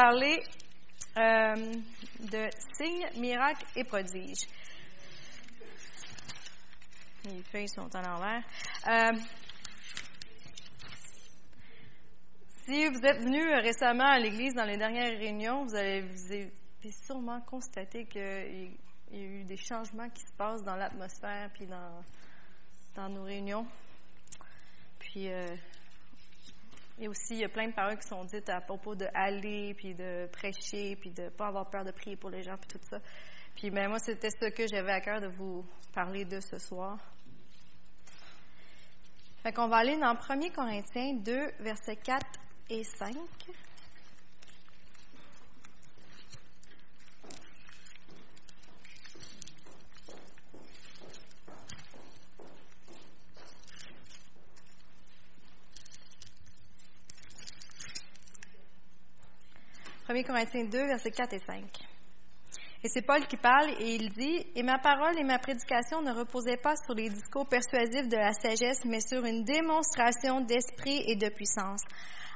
parler euh, de signes, miracles et prodiges. Les feuilles sont en l'envers. Euh, si vous êtes venu récemment à l'église dans les dernières réunions, vous avez, sûrement constaté qu'il y a eu des changements qui se passent dans l'atmosphère puis dans, dans nos réunions. Puis, euh, et aussi, il y a plein de paroles qui sont dites à propos de aller, puis de prêcher, puis de ne pas avoir peur de prier pour les gens, puis tout ça. Puis ben, moi, c'était ce que j'avais à cœur de vous parler de ce soir. Fait qu'on va aller dans 1 Corinthiens 2, versets 4 et 5. 1 Corinthiens 2, versets 4 et 5. Et c'est Paul qui parle et il dit, Et ma parole et ma prédication ne reposaient pas sur les discours persuasifs de la sagesse, mais sur une démonstration d'esprit et de puissance,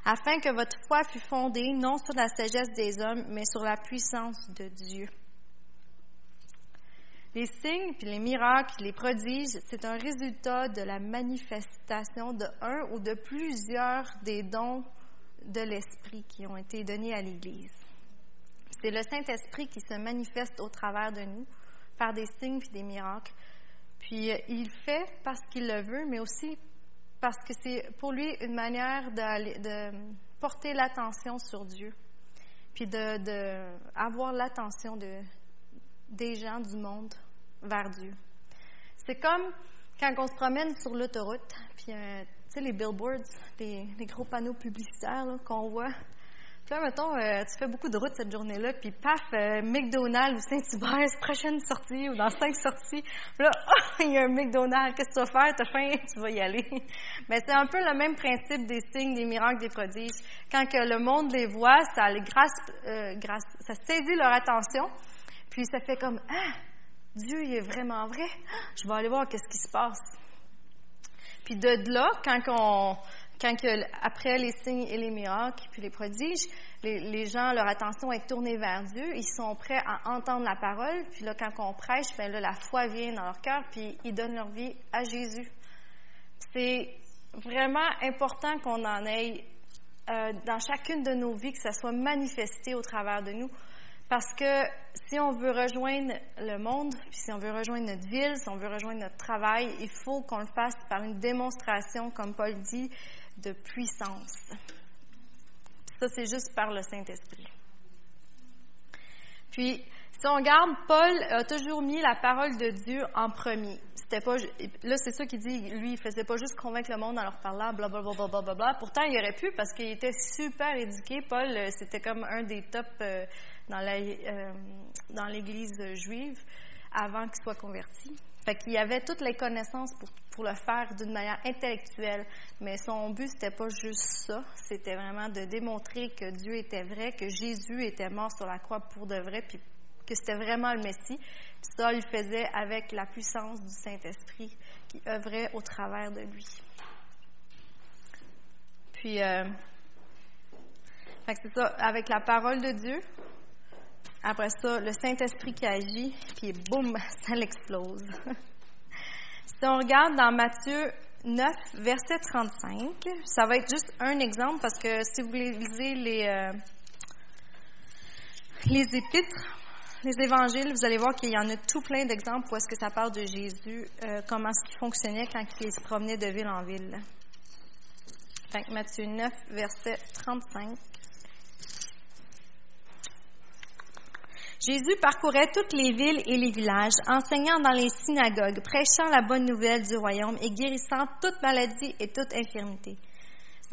afin que votre foi fût fondée non sur la sagesse des hommes, mais sur la puissance de Dieu. Les signes, puis les miracles, les prodiges, c'est un résultat de la manifestation de un ou de plusieurs des dons de l'Esprit qui ont été donnés à l'Église. C'est le Saint-Esprit qui se manifeste au travers de nous par des signes et des miracles. Puis euh, il fait parce qu'il le veut, mais aussi parce que c'est pour lui une manière de, porter l'attention sur Dieu, puis d'avoir de, l'attention de, des gens du monde vers Dieu. C'est comme quand on se promène sur l'autoroute, puis euh, sais, les billboards, les, gros panneaux publicitaires qu'on voit. Puis là, mettons, euh, tu fais beaucoup de route cette journée-là, puis paf, euh, McDonald's ou Saint-Hubert, prochaine sortie, ou dans cinq sorties. Puis là, oh, il y a un McDonald's, qu'est-ce que tu vas faire? T'as faim, tu vas y aller. Mais c'est un peu le même principe des signes, des miracles, des prodiges. Quand que le monde les voit, ça les grâce, euh, grâce, ça saisit leur attention, puis ça fait comme, ah, Dieu, il est vraiment vrai. Je vais aller voir qu'est-ce qui se passe. Puis de là, quand on, quand après les signes et les miracles, puis les prodiges, les, gens, leur attention est tournée vers Dieu, ils sont prêts à entendre la parole, puis là, quand on prêche, bien là, la foi vient dans leur cœur, puis ils donnent leur vie à Jésus. C'est vraiment important qu'on en ait euh, dans chacune de nos vies, que ça soit manifesté au travers de nous. Parce que si on veut rejoindre le monde, puis si on veut rejoindre notre ville, si on veut rejoindre notre travail, il faut qu'on le fasse par une démonstration, comme Paul dit, de puissance. Ça, c'est juste par le Saint-Esprit. Puis, si on regarde, Paul a toujours mis la parole de Dieu en premier. Pas, là, c'est ça qu'il dit, lui, il faisait pas juste convaincre le monde en leur parlant, blablabla. Bla, bla, bla, Pourtant, il aurait pu parce qu'il était super éduqué. Paul, euh, c'était comme un des top euh, dans l'Église juive avant qu'il soit converti. Fait qu'il avait toutes les connaissances pour, pour le faire d'une manière intellectuelle, mais son but, c'était pas juste ça, c'était vraiment de démontrer que Dieu était vrai, que Jésus était mort sur la croix pour de vrai, puis que c'était vraiment le Messie. Puis ça, il le faisait avec la puissance du Saint-Esprit qui œuvrait au travers de lui. Puis, euh, c'est ça, avec la parole de Dieu, après ça, le Saint-Esprit qui agit, puis boum, ça l'explose. si on regarde dans Matthieu 9, verset 35, ça va être juste un exemple parce que si vous lisez les, euh, les épîtres, les évangiles, vous allez voir qu'il y en a tout plein d'exemples où est-ce que ça parle de Jésus, euh, comment est-ce qu'il fonctionnait quand il se promenait de ville en ville. Fait Matthieu 9, verset 35. Jésus parcourait toutes les villes et les villages, enseignant dans les synagogues, prêchant la bonne nouvelle du royaume et guérissant toute maladie et toute infirmité.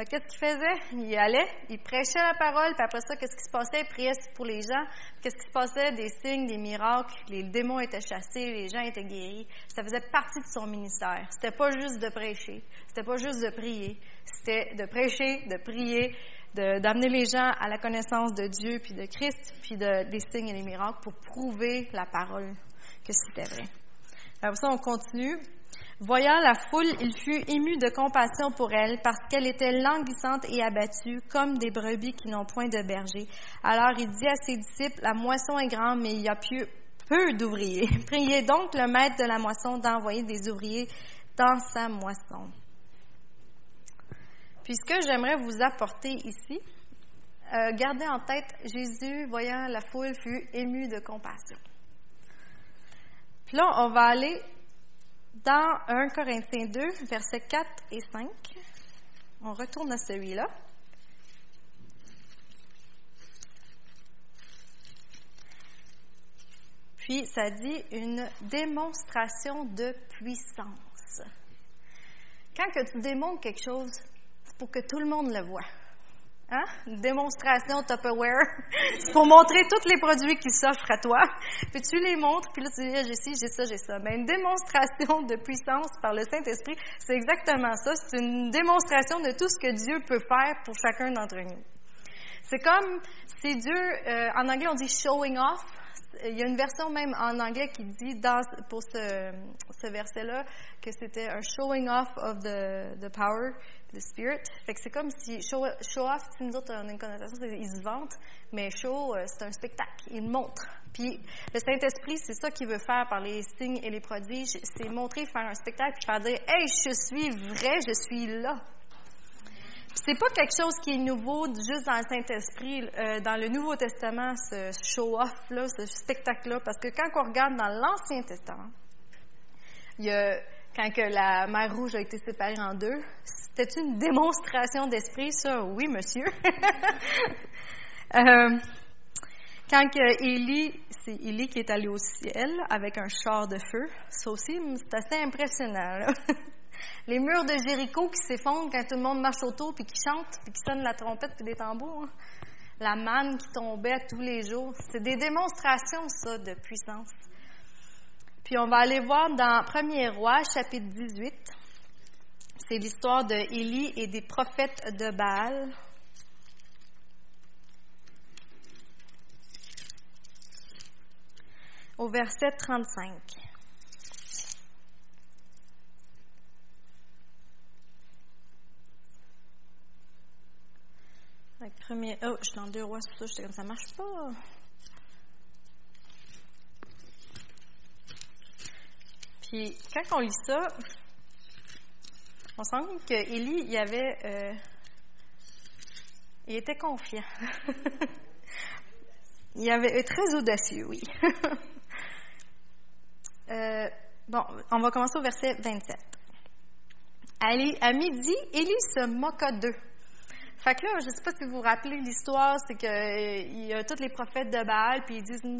Qu'est-ce qu'il faisait? Il allait, il prêchait la parole, puis après ça, qu'est-ce qui se passait? Il priait pour les gens. Qu'est-ce qui se passait? Des signes, des miracles, les démons étaient chassés, les gens étaient guéris. Ça faisait partie de son ministère. C'était pas juste de prêcher, c'était pas juste de prier, c'était de prêcher, de prier, d'amener les gens à la connaissance de Dieu, puis de Christ, puis de, des signes et des miracles pour prouver la parole que c'était vrai. Après ça, on continue. Voyant la foule, il fut ému de compassion pour elle, parce qu'elle était languissante et abattue, comme des brebis qui n'ont point de berger. Alors il dit à ses disciples, La moisson est grande, mais il y a peu d'ouvriers. Priez donc le maître de la moisson d'envoyer des ouvriers dans sa moisson. Puis ce que j'aimerais vous apporter ici, euh, gardez en tête, Jésus, voyant la foule, fut ému de compassion. Puis là, on va aller dans 1 Corinthiens 2, versets 4 et 5. On retourne à celui-là. Puis ça dit une démonstration de puissance. Quand que tu démontres quelque chose, pour que tout le monde le voit. Hein? Une démonstration Tupperware. C'est pour montrer tous les produits qui s'offrent à toi. Puis tu les montres, puis là tu dis, ah, j'ai ci, j'ai ça, j'ai ça. Mais une démonstration de puissance par le Saint-Esprit, c'est exactement ça. C'est une démonstration de tout ce que Dieu peut faire pour chacun d'entre nous. C'est comme si Dieu, euh, en anglais on dit showing off. Il y a une version même en anglais qui dit pour ce, verset-là que c'était un showing off of the, power the Spirit. C'est comme si show, off, si nous autres on a une connotation, c'est ils se vantent, mais show, euh, c'est un spectacle, il montre. Puis le Saint-Esprit, c'est ça qu'il veut faire par les signes et les prodiges, c'est montrer, faire un spectacle, puis faire dire, hey, je suis vrai, je suis là. C'est pas quelque chose qui est nouveau juste dans le Saint-Esprit, euh, dans le Nouveau Testament, ce show-off-là, ce spectacle-là, parce que quand on regarde dans l'Ancien Testament, il y a, quand que la mer Rouge a été séparée en deux, c'est une démonstration d'esprit, ça? Oui, monsieur. euh, quand que Élie, c'est Élie qui est allé au ciel avec un char de feu, ça aussi, c'est assez impressionnant. Les murs de Jéricho qui s'effondrent quand tout le monde marche autour, puis qui chante, puis qui sonne la trompette, puis des tambours. Hein. La manne qui tombait tous les jours. C'est des démonstrations, ça, de puissance. Puis on va aller voir dans 1er Roi, chapitre 18. C'est l'histoire de Élie et des prophètes de Baal. Au verset 35. Oh, je suis dans deux rois, c'est ça, j'étais comme ça marche pas. Puis quand on lit ça, on sent qu'Élie, il avait. Euh, il était confiant. il avait euh, très audacieux, oui. Euh, bon, on va commencer au verset 27. À, midi, Élie se moqua d'eux. Fait que là, je ne sais pas si vous vous rappelez l'histoire, c'est qu'il il y a tous les prophètes de Baal, puis ils disent, puis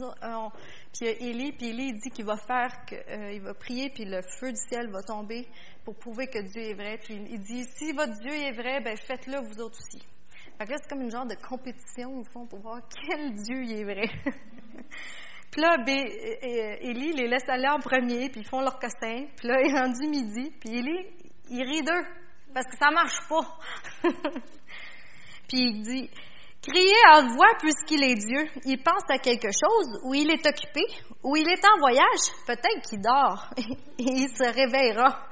il y a Élie, puis Élie dit qu'il va faire, qu'il va prier, puis le feu du ciel va tomber, pour prouver que Dieu est vrai. Puis il dit, si votre Dieu est vrai, ben faites-le vous autres aussi. Fait que là, c'est comme une genre de compétition, au fond, pour voir quel Dieu il est vrai. puis là, ben, Élie les laisse aller en premier, puis ils font leur cossin. Puis là, il est rendu midi, puis Élie, il rit d'eux, parce que ça marche pas. puis il dit, Criez à voix puisqu'il est Dieu. Il pense à quelque chose, ou il est occupé, ou il est en voyage, peut-être qu'il dort, et il se réveillera.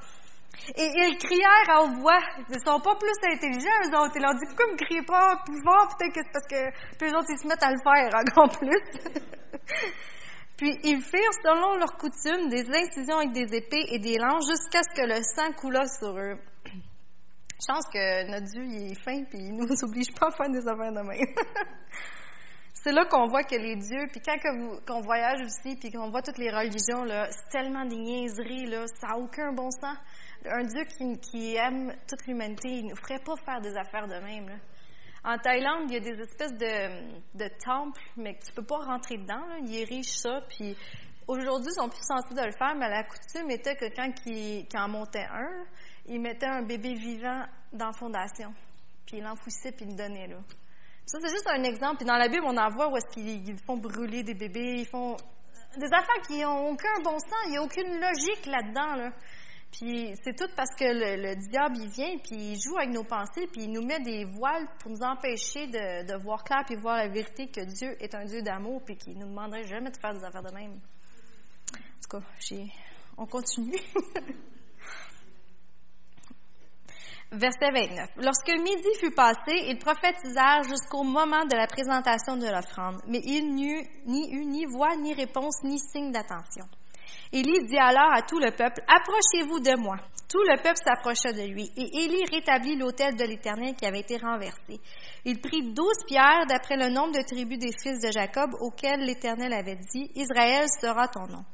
Et ils crièrent haute voix. Ils ne sont pas plus intelligents, eux autres. Ils leur dit, pourquoi ne criez pas? Plus fort? Peut-être que c'est parce que, puis eux autres, ils se mettent à le faire encore plus. puis ils firent, selon leur coutume, des incisions avec des épées et des lances jusqu'à ce que le sang coulât sur eux. Pense que notre Dieu, il est fin, puis il nous oblige pas à faire des affaires de même. c'est là qu'on voit que les dieux, puis quand qu'on voyage aussi, puis qu'on voit toutes les religions, là, c'est tellement des niaiseries, là, ça n'a aucun bon sens un Dieu qui, aime toute l'humanité, il ne nous ferait pas faire des affaires de même. En Thaïlande, il y a des espèces de, temples, mais que tu peux pas rentrer dedans. Là. Ils érigent ça, puis aujourd'hui, ils sont plus sensibles de le faire, mais la coutume était que quand ils, en montait un, ils mettaient un bébé vivant dans la fondation, puis ils l'enfouissaient, puis ils le donnaient là. Ça, c'est juste un exemple. Puis dans la Bible, on en voit où est-ce qu'ils font brûler des bébés, ils font des affaires qui n'ont aucun bon sens, il n'y a aucune logique là-dedans. Là. Puis c'est tout parce que le, diable, il vient, puis il joue avec nos pensées, puis il nous met des voiles pour nous empêcher de, voir clair, puis voir la vérité que Dieu est un Dieu d'amour, puis qu'il nous demanderait jamais de faire des affaires de même. En tout cas, on continue. Verset 29. Lorsque midi fut passé, ils prophétisèrent jusqu'au moment de la présentation de l'offrande, mais il n'y eut ni, ni voix, ni réponse, ni signe d'attention. Élie dit alors à tout le peuple, Approchez-vous de moi. Tout le peuple s'approcha de lui, et Élie rétablit l'autel de l'Éternel qui avait été renversé. Il prit douze pierres d'après le nombre de tribus des fils de Jacob auxquels l'Éternel avait dit, Israël sera ton nom.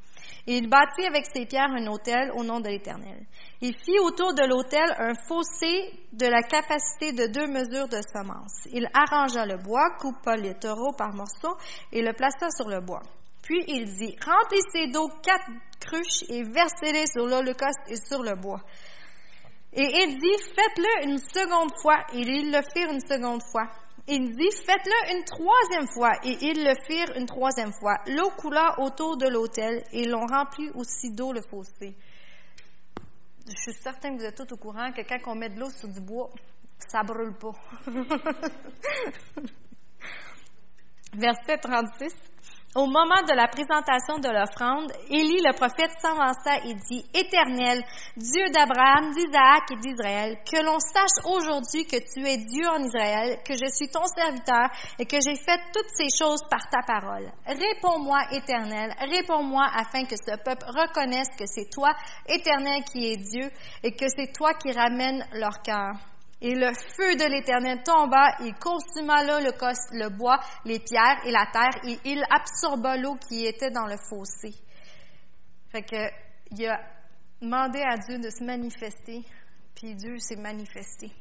Et il bâtit avec ses pierres un autel au nom de l'Éternel. Il fit autour de l'autel un fossé de la capacité de deux mesures de semences. Il arrangea le bois, coupa les taureaux par morceaux et le plaça sur le bois. Puis il dit, remplissez d'eau quatre cruches et versez-les sur l'holocauste et sur le bois. Et il dit, faites-le une seconde fois. Et ils le firent une seconde fois. Il dit, faites-le une troisième fois. Et ils le firent une troisième fois. L'eau coula autour de l'autel et l'on remplit aussi d'eau le fossé. Je suis certaine que vous êtes tous au courant que quand on met de l'eau sur du bois, ça brûle pas. Verset 36. Au moment de la présentation de l'offrande, Élie le prophète s'avança et dit, Éternel, Dieu d'Abraham, d'Isaac et d'Israël, que l'on sache aujourd'hui que tu es Dieu en Israël, que je suis ton serviteur et que j'ai fait toutes ces choses par ta parole. Réponds-moi, Éternel, réponds-moi afin que ce peuple reconnaisse que c'est toi, Éternel, qui es Dieu et que c'est toi qui ramènes leur cœur. Et le feu de l'Éternel tomba et consuma l'holocauste, le bois, les pierres et la terre, et il absorba l'eau qui était dans le fossé. Fait que, il a demandé à Dieu de se manifester, puis Dieu s'est manifesté.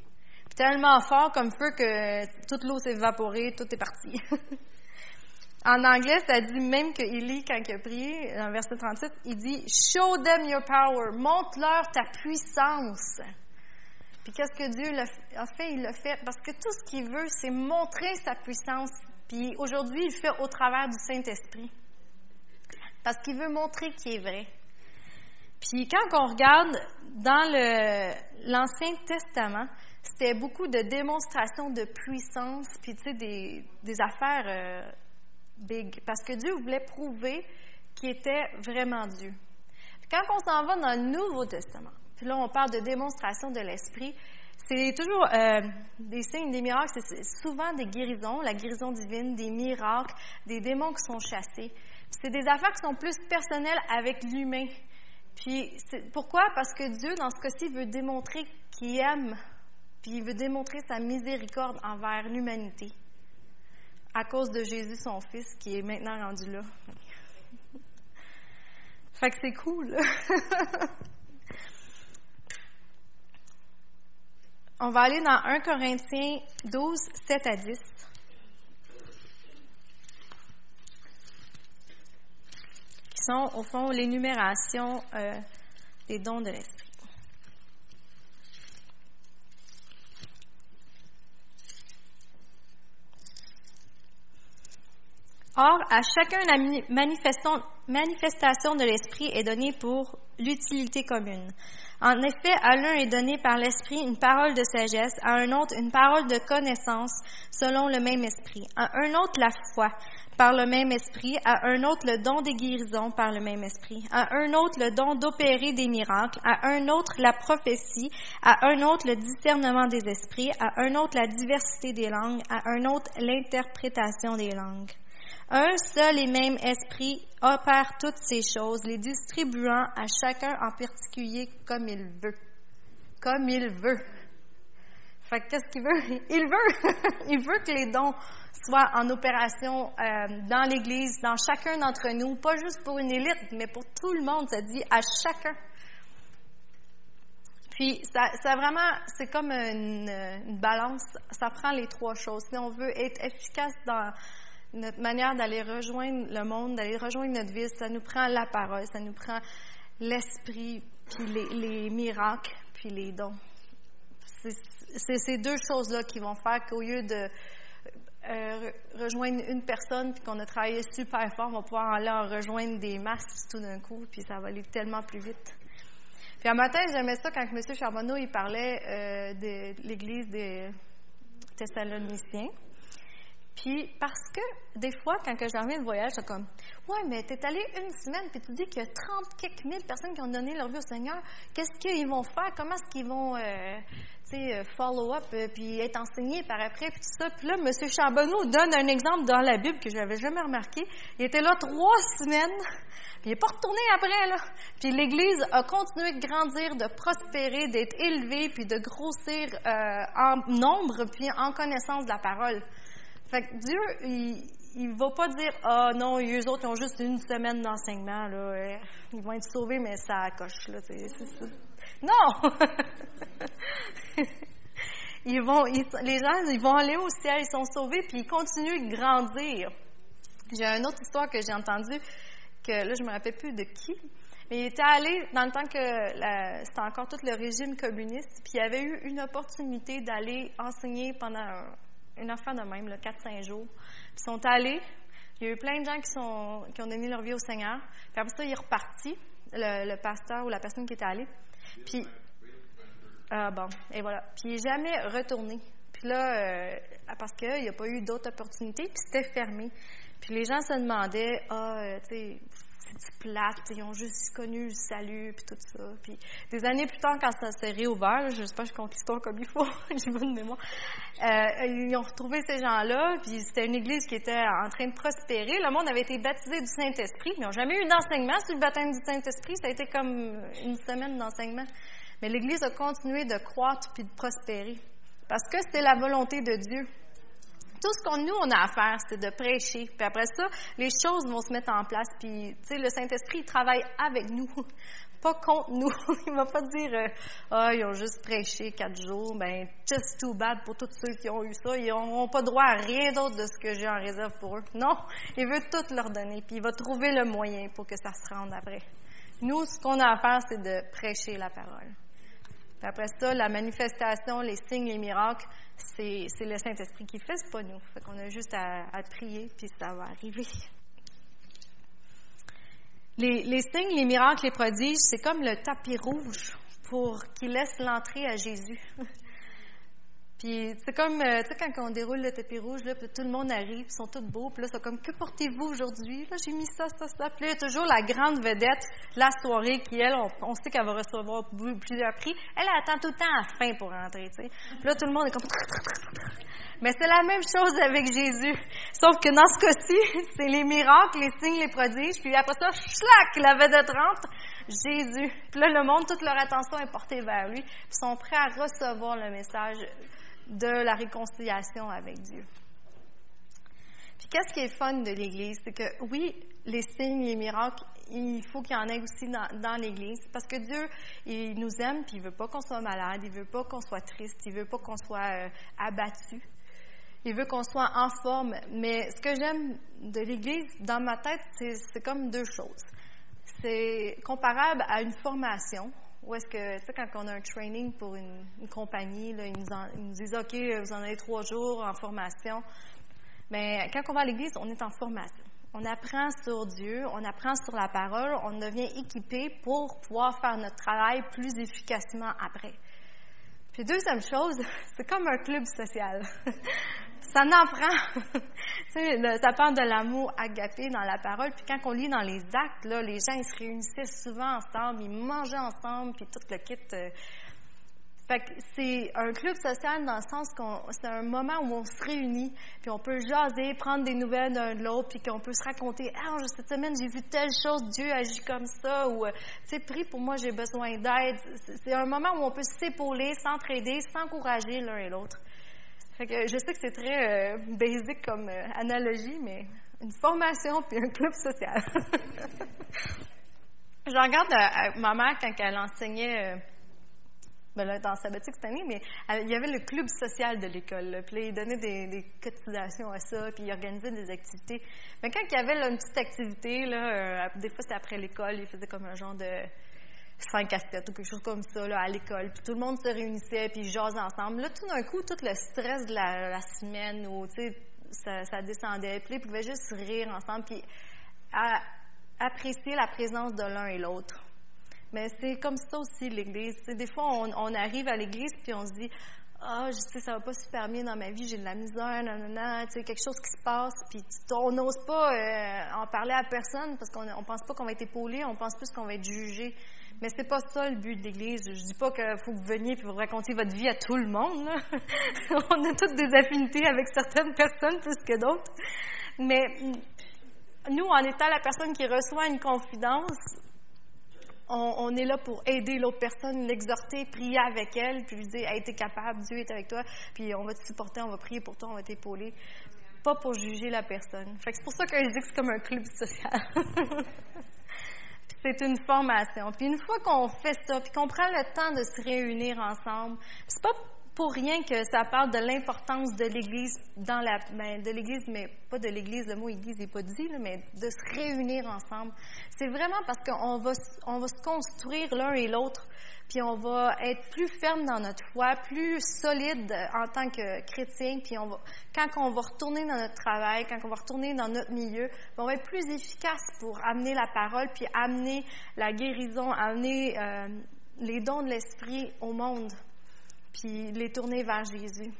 tellement fort comme feu que toute l'eau s'est évaporée, tout est parti. en anglais, ça dit même que Élie, quand il a prié, dans verset 37, il dit Show them your power, montre-leur ta puissance. Puis qu'est-ce que Dieu a fait? Il l'a fait parce que tout ce qu'il veut, c'est montrer sa puissance. Puis aujourd'hui, il le fait au travers du Saint-Esprit. Parce qu'il veut montrer qu'il est vrai. Puis quand on regarde dans l'Ancien Testament, c'était beaucoup de démonstrations de puissance, puis tu sais, des, affaires euh, big. Parce que Dieu voulait prouver qu'il était vraiment Dieu. Quand on s'en va dans le Nouveau Testament, puis là, on parle de démonstration de l'esprit. C'est toujours euh, des signes, des miracles, c'est souvent des guérisons, la guérison divine, des miracles, des démons qui sont chassés. C'est des affaires qui sont plus personnelles avec l'humain. Puis pourquoi? Parce que Dieu, dans ce cas-ci, veut démontrer qu'il aime, puis il veut démontrer sa miséricorde envers l'humanité à cause de Jésus, son Fils, qui est maintenant rendu là. fait que c'est cool. On va aller dans 1 Corinthiens 12, 7 à 10. Qui sont, au fond, l'énumération euh, des dons de l'Esprit. Or, à chacun, la manifestation de l'Esprit est donnée pour l'utilité commune. En effet, à l'un est donné par l'Esprit une parole de sagesse, à un autre une parole de connaissance selon le même Esprit, à un autre la foi par le même Esprit, à un autre le don des guérisons par le même Esprit, à un autre le don d'opérer des miracles, à un autre la prophétie, à un autre le discernement des esprits, à un autre la diversité des langues, à un autre l'interprétation des langues. Un seul et même esprit opère toutes ces choses, les distribuant à chacun en particulier comme il veut. Comme il veut. Fait qu'est-ce qu'il veut? Il veut! il veut que les dons soient en opération euh, dans l'Église, dans chacun d'entre nous, pas juste pour une élite, mais pour tout le monde, ça dit à chacun. Puis, ça, vraiment, c'est comme une, balance. Ça prend les trois choses. Si on veut être efficace dans, notre manière d'aller rejoindre le monde, d'aller rejoindre notre vie, ça nous prend la parole, ça nous prend l'esprit, puis les, miracles, puis les dons. C'est ces deux choses-là qui vont faire qu'au lieu de euh, rejoindre une personne, puis qu'on a travaillé super fort, on va pouvoir aller en rejoindre des masses tout d'un coup, puis ça va aller tellement plus vite. Puis un matin, j'aimais ça quand M. Charbonneau il parlait euh, de l'Église des Thessaloniciens. Puis parce que des fois, quand que je reviens de voyage, c'est comme Ouais, mais t'es allé une semaine, puis tu dis qu'il y a 30 quelques mille personnes qui ont donné leur vie au Seigneur. Qu'est-ce qu'ils vont faire? Comment est-ce qu'ils vont euh, euh follow up, euh, puis être enseignés par après, puis tout ça? Puis là, M. Charbonneau donne un exemple dans la Bible que je n'avais jamais remarqué. Il était là trois semaines, puis il n'est pas retourné après, là. Puis l'Église a continué de grandir, de prospérer, d'être élevée, puis de grossir euh, en nombre, puis en connaissance de la parole. Fait que Dieu, il ne va pas dire Ah oh, non, eux autres ont juste une semaine d'enseignement, là. Euh, ils vont être sauvés, mais ça coche, là. C'est ça. Non! ils vont, les gens, ils vont aller au ciel, ils sont sauvés, puis ils continuent de grandir. J'ai une autre histoire que j'ai entendue, que là, je ne me rappelle plus de qui, mais il était allé, dans le temps que c'était encore tout le régime communiste, puis il avait eu une opportunité d'aller enseigner pendant une affaire de même, 4-5 jours. Ils sont allés. Il y a eu plein de gens qui, sont, qui ont donné leur vie au Seigneur. Puis après ça, il est reparti, le, pasteur ou la personne qui était allée. Puis, ah bon, et voilà. Puis il n'est jamais retourné. Puis là, euh, parce qu'il n'y a pas eu d'autres opportunités, puis c'était fermé. Puis les gens se demandaient, ah, euh, tu sais, plate, ils ont juste connu le salut, puis tout ça. Puis des années plus tard, quand ça s'est réouvert, je sais pas, je compte l'histoire comme il faut, j'ai bonne mémoire, euh, ils ont retrouvé ces gens-là, puis c'était une église qui était en train de prospérer. Le monde avait été baptisé du Saint-Esprit. Ils n'ont jamais eu d'enseignement sur le baptême du Saint-Esprit. Ça a été comme une semaine d'enseignement. Mais l'église a continué de croître puis de prospérer. Parce que c'était la volonté de Dieu tout ce qu'on nous on a à faire, c'est de prêcher. Puis après ça, les choses vont se mettre en place. Puis, tu sais, le Saint-Esprit, il travaille avec nous, pas contre nous. il va pas dire, euh, ah, ils ont juste prêché quatre jours. Ben, just too bad pour tous ceux qui ont eu ça. Ils n'ont pas droit à rien d'autre de ce que j'ai en réserve pour eux. Non, il veut tout leur donner. Puis il va trouver le moyen pour que ça se rende après. Nous, ce qu'on a à faire, c'est de prêcher la parole. Après ça, la manifestation, les signes, les miracles, c'est, le Saint-Esprit qui fait, c'est pas nous. Fait qu'on a juste à, prier, puis ça va arriver. Les, les, signes, les miracles, les prodiges, c'est comme le tapis rouge pour qu'il laisse l'entrée à Jésus. C'est comme, euh, tu sais, quand on déroule le tapis rouge, là, tout le monde arrive, ils sont tous beaux, puis là, c'est comme, que portez-vous aujourd'hui? Là, j'ai mis ça, ça, ça. Puis là, il y a toujours la grande vedette, la soirée, qui, elle, on, sait qu'elle va recevoir plusieurs prix. Elle, attend tout le temps à la fin pour rentrer, tu sais. Puis là, tout le monde est comme... Mais c'est la même chose avec Jésus. Sauf que dans ce cas-ci, c'est les miracles, les signes, les prodiges, puis après ça, schlac, la vedette rentre, Jésus. Puis là, le monde, toute leur attention est portée vers lui, puis ils sont prêts à recevoir le message de la réconciliation avec Dieu. Puis qu'est-ce qui est fun de l'Église? C'est que oui, les signes, les miracles, il faut qu'il y en ait aussi dans, l'Église parce que Dieu, il nous aime puis il veut pas qu'on soit malade, il veut pas qu'on soit triste, il veut pas qu'on soit euh, abattu. Il veut qu'on soit en forme. Mais ce que j'aime de l'Église, dans ma tête, c'est comme deux choses. C'est comparable à une formation ou est-ce que, tu sais, quand on a un training pour une, compagnie, ils, nous disent, OK, vous en avez trois jours en formation. Mais quand on va à l'Église, on est en formation. On apprend sur Dieu, on apprend sur la parole, on devient équipé pour pouvoir faire notre travail plus efficacement après. Puis deuxième chose, c'est comme un club social. ça en prend. ça parle de l'amour agapé dans la parole. Puis quand on lit dans les actes, là, les gens ils se réunissaient souvent ensemble, ils mangeaient ensemble, puis tout le kit. Euh. Fait que c'est un club social dans le sens qu'on c'est un moment où on se réunit, puis on peut jaser, prendre des nouvelles d'un de l'autre, puis qu'on peut se raconter Ah, cette semaine j'ai vu telle chose, Dieu agit comme ça, ou euh, tu prie pour moi, j'ai besoin d'aide. C'est un moment où on peut s'épauler, s'entraider, s'encourager l'un et l'autre je sais que c'est très euh, basique comme euh, analogie, mais une formation puis un club social. je regarde euh, ma mère quand elle enseignait, ben là, dans sabbatique cette année, mais il y avait le club social de l'école. Puis là, il donnait des, cotisations à ça, puis il organisait des activités. Mais quand il y avait une petite activité, là, des fois c'était après l'école, il faisait comme un genre de cinq casquettes ou quelque chose comme ça là, à l'école. Puis tout le monde se réunissait, puis jasait ensemble. Là, tout d'un coup, tout le stress de la, semaine, ou, ça, ça descendait. Puis ils pouvaient juste rire ensemble, puis apprécier la présence de l'un et l'autre. Mais c'est comme ça aussi l'Église. des fois, on, arrive à l'Église, puis on se dit ah, je sais, ça va pas super bien dans ma vie, j'ai de la misère, nanana, tu sais, quelque chose qui se passe, puis on n'ose pas euh, en parler à personne parce qu'on on pense pas qu'on va être épaulé, on pense plus qu'on va être jugé. Mais c'est pas ça le but de l'Église. Je dis pas qu'il faut que vous veniez et vous racontiez votre vie à tout le monde. on a toutes des affinités avec certaines personnes plus que d'autres. Mais nous, en étant la personne qui reçoit une confidence, on, est là pour aider l'autre personne, l'exhorter, prier avec elle, puis lui dire Hey, t'es capable, Dieu est avec toi, puis on va te supporter, on va prier pour toi, on va t'épauler. Pas pour juger la personne. Fait c'est pour ça que je dis que c'est comme un club social. c'est une formation. Puis une fois qu'on fait ça, puis qu'on prend le temps de se réunir ensemble, c'est pas pour rien que ça parle de l'importance de l'Église dans la, ben, de l'Église, mais pas de l'Église, le mot Église n'est pas dit, mais de se réunir ensemble. C'est vraiment parce qu'on va, on va se construire l'un et l'autre, puis on va être plus ferme dans notre foi, plus solide en tant que chrétien, puis on va, quand on va retourner dans notre travail, quand on va retourner dans notre milieu, on va être plus efficace pour amener la parole, puis amener la guérison, amener euh, les dons de l'esprit au monde puis les tourner vers Jésus.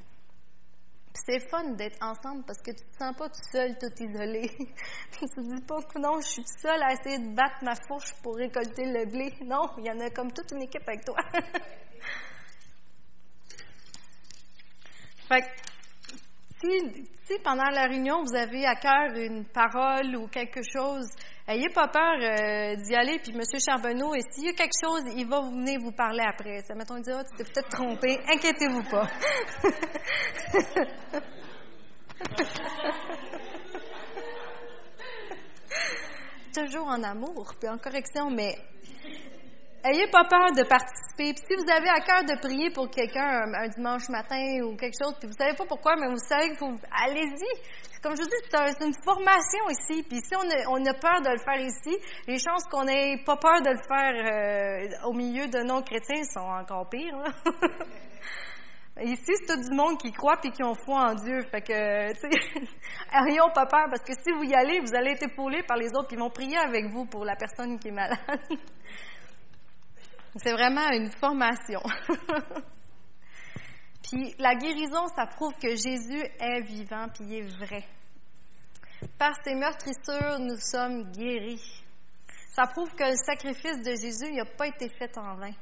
c'est fun d'être ensemble parce que tu te sens pas tout seul, tout isolé. tu te dis pas que non, je suis tout seul à essayer de battre ma fourche pour récolter le blé. Non, il y en a comme toute une équipe avec toi. fait que, si, si pendant la réunion vous avez à cœur une parole ou quelque chose Ayez pas peur euh, d'y aller, puis M. Charbonneau, et s'il y a quelque chose, il va venir vous parler après. Ça, mettons, il dit, ah, tu t'es peut-être trompé, inquiétez-vous pas. Toujours en amour, puis en correction, mais ayez pas peur de participer. Puis si vous avez à cœur de prier pour quelqu'un un, dimanche matin ou quelque chose, puis vous savez pas pourquoi, mais vous savez qu'il faut, allez-y comme je vous dis, c'est une formation ici. Puis si on a, peur de le faire ici, les chances qu'on n'ait pas peur de le faire euh, au milieu de non-chrétiens sont encore pires. Ici, c'est tout du monde qui croit et qui ont foi en Dieu. Fait que, tu sais, ayons pas peur parce que si vous y allez, vous allez être épaulé par les autres qui vont prier avec vous pour la personne qui est malade. c'est vraiment une formation. Puis la guérison, ça prouve que Jésus est vivant puis il est vrai. Par ses meurtrissures, nous sommes guéris. Ça prouve que le sacrifice de Jésus n'a pas été fait en vain.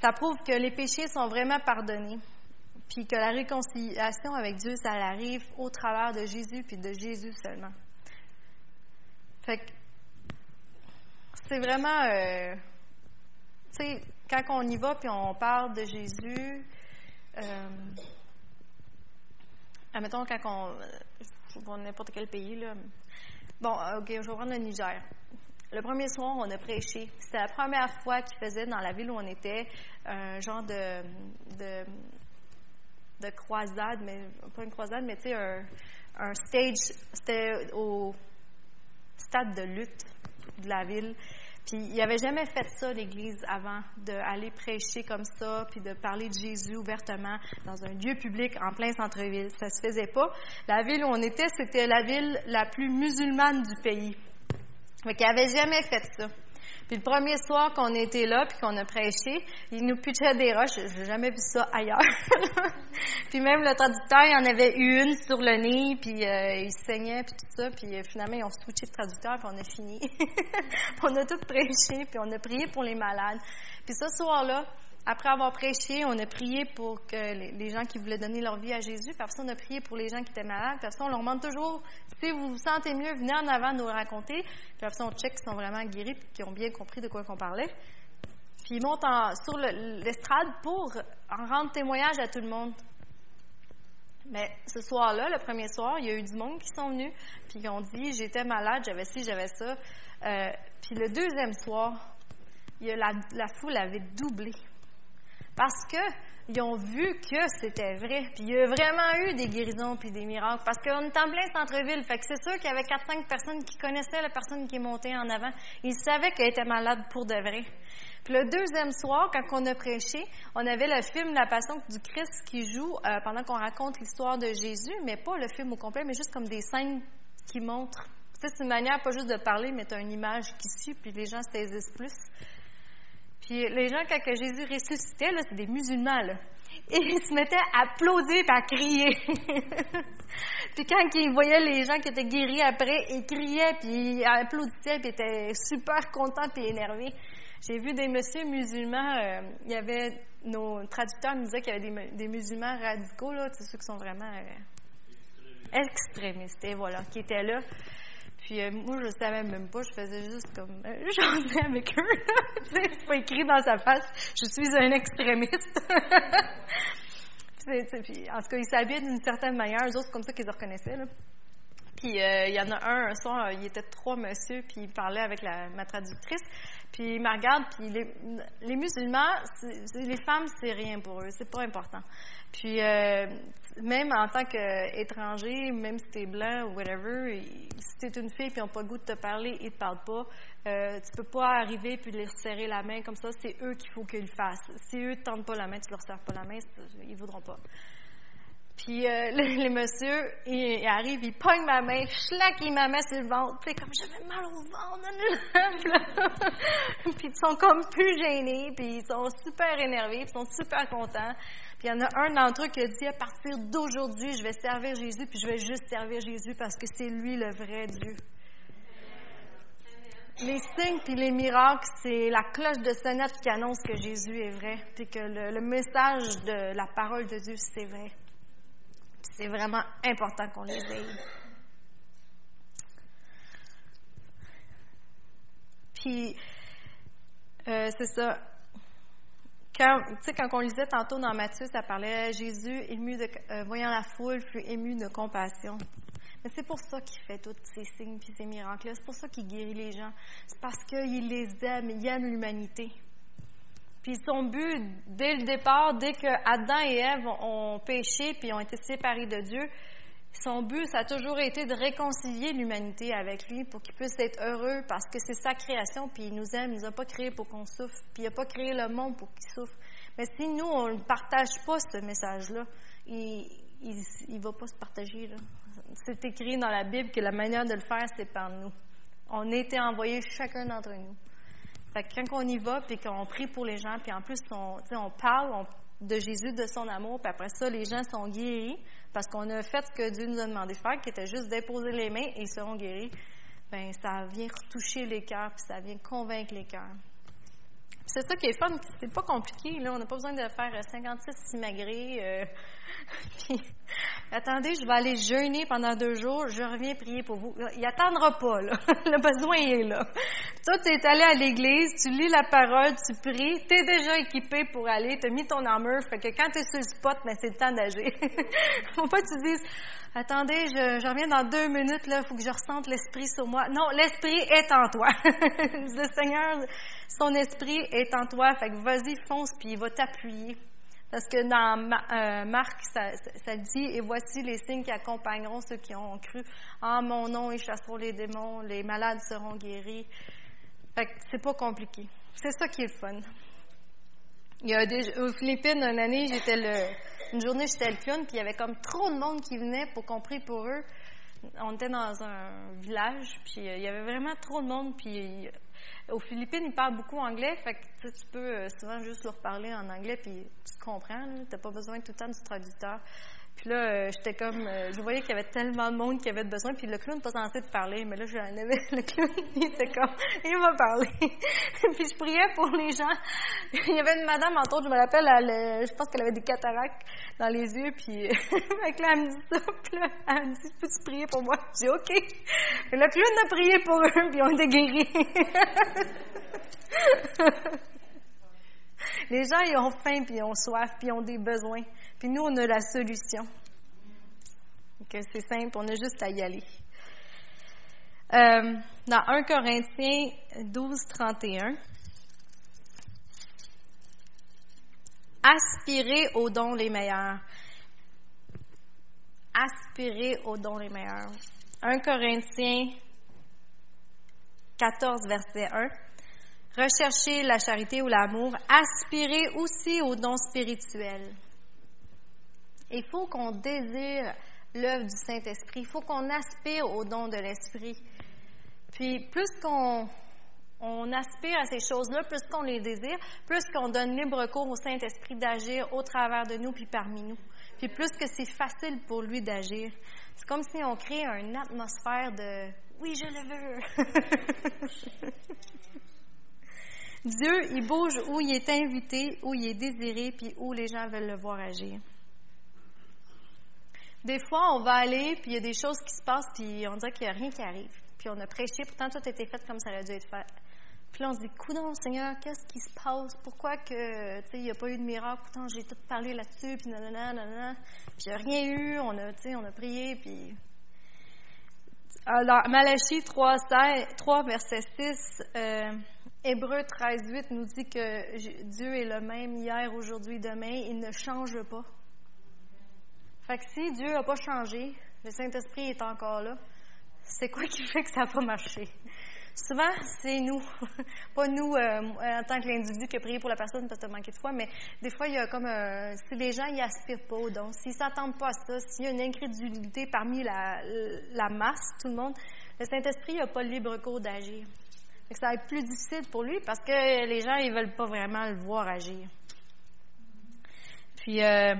Ça prouve que les péchés sont vraiment pardonnés, puis que la réconciliation avec Dieu, ça arrive au travers de Jésus, puis de Jésus seulement. C'est vraiment, euh, tu sais, quand on y va, puis on parle de Jésus, euh, admettons, quand on. Pour n'importe quel pays, là. Bon, euh, OK, je vais prendre le Niger. Le premier soir, on a prêché. C'était la première fois qu'ils faisaient dans la ville où on était un genre de, de, de croisade, mais pas une croisade, mais tu sais, un, un stage. C'était au stade de lutte de la ville. Puis il avait jamais fait ça, l'Église, avant, d'aller prêcher comme ça, puis de parler de Jésus ouvertement dans un lieu public en plein centre-ville. Ça se faisait pas. La ville où on était, c'était la ville la plus musulmane du pays. Mais qu'il n'avait jamais fait ça. Puis le premier soir qu'on était là, puis qu'on a prêché, il nous pitchait des roches. J'ai jamais vu ça ailleurs. puis même le traducteur, il en avait eu une sur le nez, puis euh, il saignait, puis tout ça. Puis euh, finalement, ils ont switché de traducteur, puis on a fini. on a tout prêché, puis on a prié pour les malades. Puis ce soir-là, après avoir prêché, on a prié pour que les gens qui voulaient donner leur vie à Jésus. Puis après ça, on a prié pour les gens qui étaient malades. Puis après ça, on leur demande toujours, si vous vous sentez mieux, venez en avant nous raconter. Puis après on check qu'ils sont vraiment guéris et qu'ils ont bien compris de quoi qu'on parlait. Puis ils montent sur l'estrade pour en rendre témoignage à tout le monde. Mais ce soir-là, le premier soir, il y a eu du monde qui sont venus, puis ils ont dit, j'étais malade, j'avais ci, j'avais ça. Euh, puis le deuxième soir, la foule avait doublé. Parce qu'ils ont vu que c'était vrai. Puis il y a vraiment eu des guérisons puis des miracles. Parce qu'on est en plein centre-ville. Fait que c'est sûr qu'il y avait 4-5 personnes qui connaissaient la personne qui est montée en avant. Ils savaient qu'elle était malade pour de vrai. Puis le deuxième soir, quand on a prêché, on avait le film La Passion du Christ qui joue euh, pendant qu'on raconte l'histoire de Jésus, mais pas le film au complet, mais juste comme des scènes qui montrent. C'est une manière pas juste de parler, mais tu as une image qui suit, puis les gens se saisissent plus. Puis les gens, quand Jésus ressuscitait, là, c'est des musulmans, là. Et il se mettait à applaudir et à crier. puis quand il voyait les gens qui étaient guéris après, il criait, puis il applaudissait, puis il était super content et énervé. J'ai vu des messieurs musulmans, euh, il y avait, nos traducteurs nous disaient qu'il y avait des, musulmans radicaux, là, ceux qui sont vraiment euh, extrémistes, et voilà, qui étaient là. Puis euh, moi, je savais même pas, je faisais juste comme euh, avec eux. c'est pas écrit dans sa face, je suis un extrémiste. puis, en tout cas, ils s'habillaient d'une certaine manière, eux autres, c'est comme ça qu'ils reconnaissaient. Là. Puis euh, il y en a un, un soir, il était trois monsieur, puis il parlait avec la, ma traductrice. Puis il me regarde, puis les, les musulmans, les femmes, c'est rien pour eux, c'est pas important. Puis euh, même en tant qu'étranger, même si t'es blanc ou whatever, si t'es une fille puis ils n'ont pas le goût de te parler, ils te parlent pas. Euh, tu peux pas arriver puis les serrer la main comme ça. C'est eux qu'il faut qu'ils le fassent. Si eux ne tendent pas la main, tu leur serres pas la main, ils voudront pas. Puis euh, les, messieurs, ils, arrivent, ils pognent ma main, schlac, ils ma main sur le ventre. Puis comme j'avais mal au ventre. puis ils sont comme plus gênés, puis ils sont super énervés, puis ils sont super contents. Il y en a un d'entre eux qui a dit à partir d'aujourd'hui, je vais servir Jésus, puis je vais juste servir Jésus parce que c'est lui le vrai Dieu. Les signes puis les miracles, c'est la cloche de sonnette qui annonce que Jésus est vrai, puis que le message de la parole de Dieu, c'est vrai. C'est vraiment important qu'on les ait. Puis, euh, c'est ça. Quand, quand on lisait tantôt dans Matthieu, ça parlait Jésus, ému de, euh, voyant la foule, fut ému de compassion. Mais c'est pour ça qu'il fait tous ces signes et ces miracles C'est pour ça qu'il guérit les gens. C'est parce qu'il les aime, il aime l'humanité. Puis son but, dès le départ, dès que Adam et Ève ont péché puis ont été séparés de Dieu, son but, ça a toujours été de réconcilier l'humanité avec lui pour qu'il puisse être heureux parce que c'est sa création, puis il nous aime. Il nous a pas créé pour qu'on souffre, puis il n'a pas créé le monde pour qu'il souffre. Mais si nous, on ne partage pas ce message-là, il ne va pas se partager. C'est écrit dans la Bible que la manière de le faire, c'est par nous. On a été envoyés chacun d'entre nous. Fait que quand on y va, puis qu'on prie pour les gens, puis en plus, on, on parle de Jésus, de son amour, puis après ça, les gens sont guéris parce qu'on a fait ce que Dieu nous a demandé de faire, qui était juste déposer les mains et ils seront guéris. Ben, ça vient retoucher les cœurs, puis ça vient convaincre les cœurs. C'est ça qui est fun, c'est pas compliqué, là. On n'a pas besoin de faire 56 simagrées. Euh, puis, attendez, je vais aller jeûner pendant deux jours, je reviens prier pour vous. Il attendra pas, là. Le besoin est là. Toi, tu es allé à l'église, tu lis la parole, tu pries, tu es déjà équipé pour aller, tu as mis ton armure, fait que quand tu es sur le spot, ben, c'est le temps d'agir. Faut pas que tu dises, attendez, je, reviens dans deux minutes, là, faut que je ressente l'esprit sur moi. Non, l'esprit est en toi. le Seigneur, son esprit est en toi, fait que vas-y, fonce, puis il va t'appuyer. Parce que dans euh, Marc, ça, dit, et voici les signes qui accompagneront ceux qui ont cru. En mon nom, ils chasseront les démons, les malades seront guéris. Fait que c'est pas compliqué. C'est ça qui est le fun. Il y a aux Philippines, une année, j'étais le, une journée, j'étais le clown, puis il y avait comme trop de monde qui venait pour qu'on prie pour eux. On était dans un village, puis euh, il y avait vraiment trop de monde, puis aux Philippines, ils parlent beaucoup anglais, fait que tu peux euh, souvent juste leur parler en anglais, puis tu comprends, tu n'as pas besoin tout le temps du traducteur. Puis là, euh, j'étais comme, euh, je voyais qu'il y avait tellement de monde qui avait besoin, puis le clown pas censé de parler, mais là, j'en avais, le clown, il était comme, il va parler. puis je priais pour les gens. il y avait une madame, entre autres, je me rappelle, elle, je pense qu'elle avait des cataractes dans les yeux, puis là, elle me dit ça, puis là, elle me dit, peux-tu prier pour moi? J'ai OK. Et le clown a prié pour eux, puis on était guéris. Les gens, ils ont faim, puis ils ont soif, puis ils ont des besoins. Nous, on a la solution. c'est simple, on a juste à y aller. Euh, dans 1 Corinthiens 12, 31, aspirez aux dons les meilleurs. Aspirez aux dons les meilleurs. 1 Corinthiens 14, verset 1. Recherchez la charité ou l'amour. Aspirez aussi aux dons spirituels. Il faut qu'on désire l'œuvre du Saint-Esprit. Il faut qu'on aspire aux dons de l'Esprit. Puis plus qu'on on aspire à ces choses-là, plus qu'on les désire, plus qu'on donne libre cours au Saint-Esprit d'agir au travers de nous puis parmi nous. Puis plus que c'est facile pour lui d'agir. C'est comme si on crée une atmosphère de oui, je le veux. Dieu, il bouge où il est invité, où il est désiré, puis où les gens veulent le voir agir. Des fois, on va aller, puis il y a des choses qui se passent, puis on dirait qu'il n'y a rien qui arrive. Puis on a prêché, pourtant tout a été fait comme ça aurait dû être fait. Puis là, on se dit, coudons, Seigneur, qu'est-ce qui se passe? Pourquoi que, tu sais, il n'y a pas eu de miracle? Pourtant, j'ai tout parlé là-dessus, puis nanana, nanana. Puis il n'y a rien eu, on a, tu sais, on a prié, puis... Alors, Malachie 3, 3 verset 6, euh, Hébreu 13, 8 nous dit que Dieu est le même hier, aujourd'hui, demain. Il ne change pas. Fait que si Dieu n'a pas changé, le Saint-Esprit est encore là, c'est quoi qui fait que ça n'a pas marché? Souvent, c'est nous, pas nous euh, en tant que l'individu qui a prié pour la personne parce que manqué de foi, mais des fois, il y a comme euh, si les gens y aspirent pas donc s'ils ne s'attendent pas à ça, s'il y a une incrédulité parmi la, la masse, tout le monde, le Saint-Esprit n'a pas le libre cours d'agir. Ça va être plus difficile pour lui parce que les gens, ils veulent pas vraiment le voir agir. Puis, euh,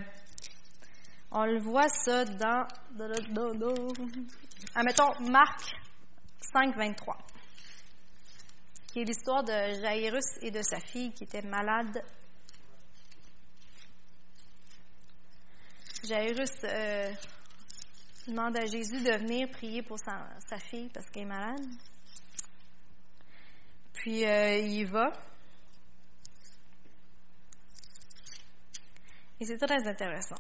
on le voit ça dans, admettons, Marc 5, 23 qui est l'histoire de Jairus et de sa fille qui était malade. Jairus euh, demande à Jésus de venir prier pour sa, fille parce qu'elle est malade. Puis euh, il y va. Et c'est très intéressant.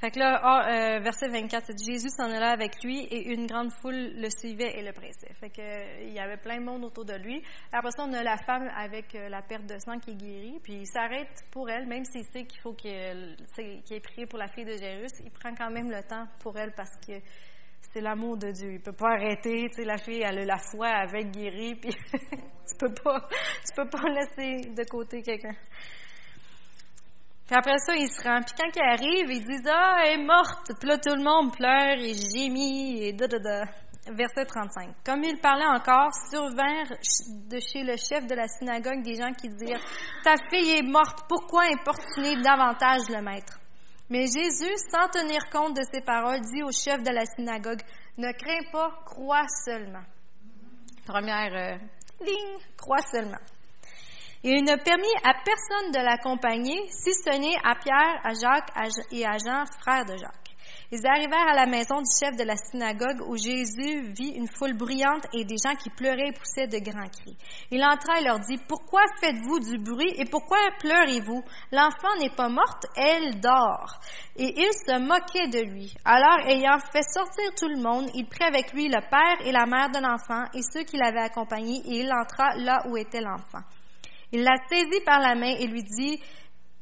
Fait que là, ah, euh, verset 24, Jésus s'en allait avec lui et une grande foule le suivait et le pressait. Fait que euh, il y avait plein de monde autour de lui. Après ça, on a la femme avec euh, la perte de sang qui est guérie, puis il s'arrête pour elle, même s'il sait qu'il faut qu'il ait prié pour la fille de Jérus, il prend quand même le temps pour elle parce que c'est l'amour de Dieu. Il peut pas arrêter, la fille, elle a la foi, avec guérie, puis tu peux pas, tu peux pas laisser de côté quelqu'un. Puis après ça, il se rend. Puis quand il arrive, ils disent Ah, elle est morte. Puis là, tout le monde pleure et gémit et da da da. Verset 35. Comme il parlait encore, survinrent de chez le chef de la synagogue des gens qui dirent Ta fille est morte, pourquoi importuner davantage le maître? Mais Jésus, sans tenir compte de ces paroles, dit au chef de la synagogue Ne crains pas, crois seulement. Première euh, ligne, crois seulement. Il ne permit à personne de l'accompagner, si ce n'est à Pierre, à Jacques et à Jean, frères de Jacques. Ils arrivèrent à la maison du chef de la synagogue où Jésus vit une foule bruyante et des gens qui pleuraient et poussaient de grands cris. Il entra et leur dit, Pourquoi faites-vous du bruit et pourquoi pleurez-vous? L'enfant n'est pas morte, elle dort. Et ils se moquaient de lui. Alors, ayant fait sortir tout le monde, il prit avec lui le père et la mère de l'enfant et ceux qui l'avaient accompagné et il entra là où était l'enfant. Il la saisit par la main et lui dit,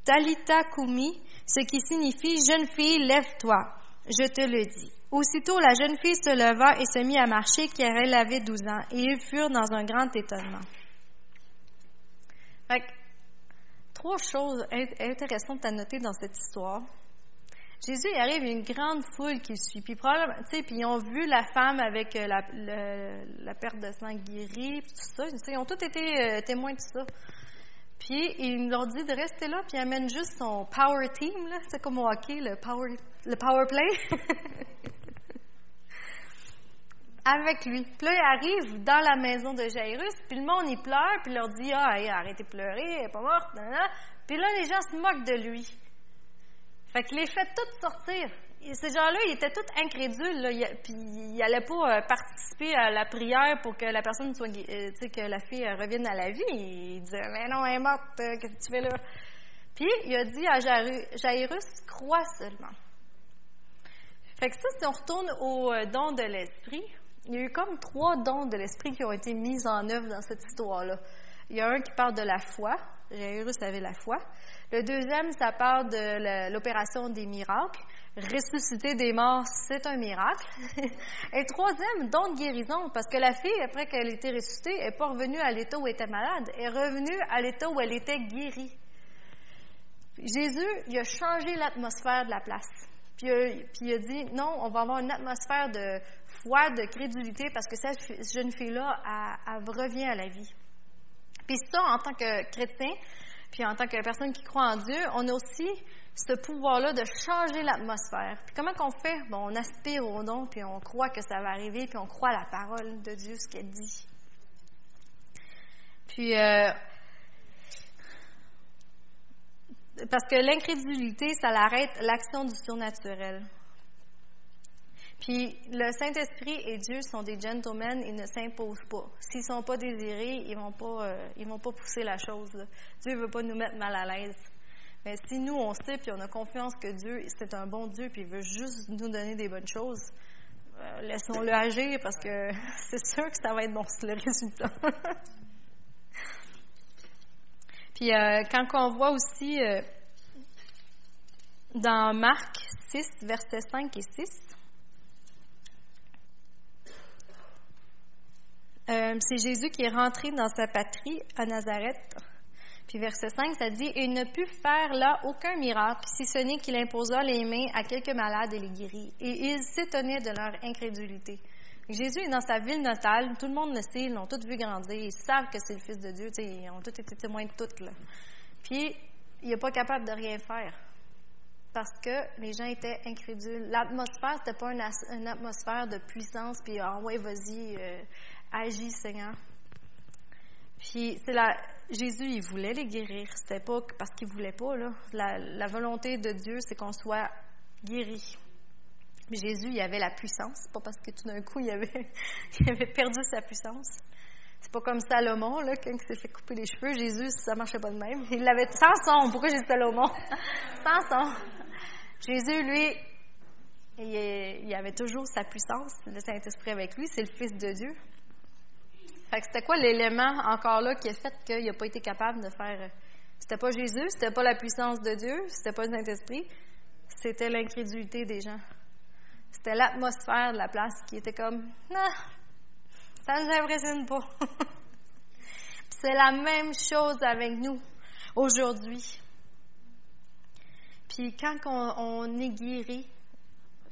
Talita Kumi, ce qui signifie, jeune fille, lève-toi. Je te le dis. Aussitôt, la jeune fille se leva et se mit à marcher, car elle avait douze ans, et ils furent dans un grand étonnement. trois choses intéressantes à noter dans cette histoire. Jésus, il arrive une grande foule qui le suit. Puis, puis ils ont vu la femme avec euh, la, la perte de sang guérie, tout ça. Ils ont tous été euh, témoins de ça. Puis il leur dit de rester là, puis il amène juste son power team, là. C'est comme au hockey, le power, le power play. Avec lui. Puis là, il arrive dans la maison de Jairus, puis le monde, il pleure, puis il leur dit Ah, arrêtez de pleurer, elle n'est pas morte. Puis là, les gens se moquent de lui. Fait qu'il les fait toutes sortir ces gens-là, ils étaient tous incrédules, là, puis ils n'allaient pas euh, participer à la prière pour que la personne soit, euh, que la fille revienne à la vie. Ils disaient, mais non, elle est morte, euh, qu'est-ce que tu fais là? Puis il a dit à Jairus, crois seulement. Fait que ça, si on retourne au don de l'esprit, il y a eu comme trois dons de l'esprit qui ont été mis en œuvre dans cette histoire-là. Il y a un qui parle de la foi. Jairus avait la foi. Le deuxième, ça parle de l'opération des miracles ressusciter des morts, c'est un miracle. Et troisième, don de guérison, parce que la fille, après qu'elle était ressuscitée, n'est pas revenue à l'état où elle était malade, elle est revenue à l'état où elle était guérie. Jésus, il a changé l'atmosphère de la place. Puis, il a dit, non, on va avoir une atmosphère de foi, de crédulité, parce que cette jeune fille-là, elle revient à la vie. Puis ça, en tant que chrétien, puis en tant que personne qui croit en Dieu, on a aussi ce pouvoir-là de changer l'atmosphère. Puis comment qu'on fait? Bon, on aspire au don, puis on croit que ça va arriver, puis on croit à la parole de Dieu, ce qu'elle dit. Puis, euh, parce que l'incrédulité, ça l'arrête l'action du surnaturel. Puis le Saint-Esprit et Dieu sont des gentlemen, ils ne s'imposent pas. S'ils ne sont pas désirés, ils ne vont, pas, euh, ils vont pas pousser la chose. Dieu ne veut pas nous mettre mal à l'aise. Mais si nous, on sait, puis on a confiance que Dieu, c'est un bon Dieu, puis il veut juste nous donner des bonnes choses, euh, laissons-le agir parce que c'est sûr que ça va être bon, le résultat. puis euh, quand on voit aussi dans Marc 6, versets 5 et 6, Euh, c'est Jésus qui est rentré dans sa patrie à Nazareth. Puis verset 5, ça dit Il ne put faire là aucun miracle, si ce n'est qu'il imposa les mains à quelques malades et les guérit. Et ils s'étonnaient de leur incrédulité. Jésus est dans sa ville natale, tout le monde le sait, ils l'ont tous vu grandir, ils savent que c'est le Fils de Dieu, ils ont tous été témoins de tout. Puis, il n'est pas capable de rien faire parce que les gens étaient incrédules. L'atmosphère, c'était pas une, atmosphère de puissance, puis ah ouais, vas-y, euh, agis, Seigneur. Puis, c'est la, Jésus, il voulait les guérir. C'était pas parce qu'il voulait pas, là. La, volonté de Dieu, c'est qu'on soit guéri. Mais Jésus, il avait la puissance. pas parce que tout d'un coup, il avait, perdu sa puissance. C'est pas comme Salomon, là, quand il s'est fait couper les cheveux. Jésus, ça marchait pas de même. Il l'avait sans son. Pourquoi j'ai Salomon? sans son. Jésus, lui, il avait toujours sa puissance, le Saint-Esprit avec lui. C'est le Fils de Dieu. Fait que c'était quoi l'élément encore là qui a fait qu'il n'a pas été capable de faire. Euh, c'était pas Jésus, c'était pas la puissance de Dieu, c'était pas le Saint-Esprit, c'était l'incrédulité des gens. C'était l'atmosphère de la place qui était comme Non, ça ne nous impressionne pas. c'est la même chose avec nous aujourd'hui. Puis quand on est guéri,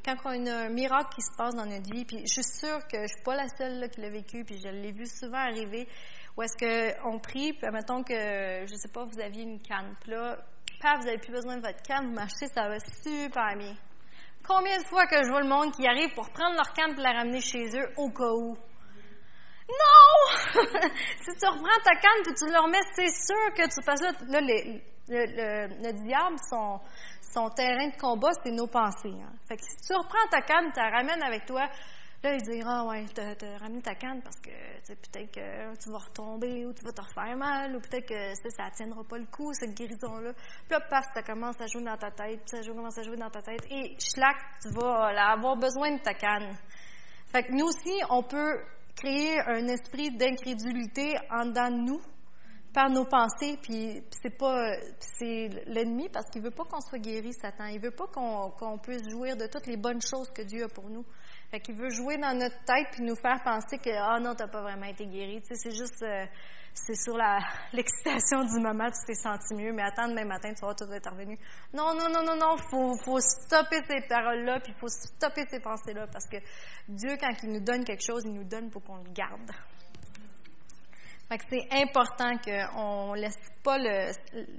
quand on a un miracle qui se passe dans notre vie, puis je suis sûre que je suis pas la seule qui l'a vécu, puis je l'ai vu souvent arriver, où est-ce qu'on prie, puis mettons que, je sais pas, vous aviez une canne, puis là, paf, vous n'avez plus besoin de votre canne, vous marchez, ça va super bien. Combien de fois que je vois le monde qui arrive pour prendre leur canne et la ramener chez eux au cas où? Non! si tu reprends ta canne et tu le remets, c'est sûr que tu passes là, là le, le, le, diable, son, son terrain de combat, c'est nos pensées. Hein. Fait que si tu reprends ta canne, tu la ramènes avec toi, là, il dira, ah ouais, tu as ramené ta canne parce que peut-être que tu vas retomber ou tu vas te refaire mal ou peut-être que ça ne tiendra pas le coup, cette guérison-là. Puis là, paf, ça commence à jouer dans ta tête, ça commence à jouer dans ta tête et schlac, tu vas avoir besoin de ta canne. Fait que nous aussi, on peut créer un esprit d'incrédulité en dedans de nous par nos pensées, puis c'est pas c'est l'ennemi parce qu'il veut pas qu'on soit guéri, Satan. Il veut pas qu'on puisse jouir de toutes les bonnes choses que Dieu a pour nous. Fait qu'il veut jouer dans notre tête puis nous faire penser que ah non, t'as pas vraiment été guéri. Tu sais, c'est juste euh, c'est sur l'excitation du moment tu t'es senti mieux, mais attends demain matin tu vas tout être revenu. Non non non non non, faut faut stopper ces paroles là puis faut stopper ces pensées là parce que Dieu quand il nous donne quelque chose, il nous donne pour qu'on le garde c'est important qu'on ne laisse pas le,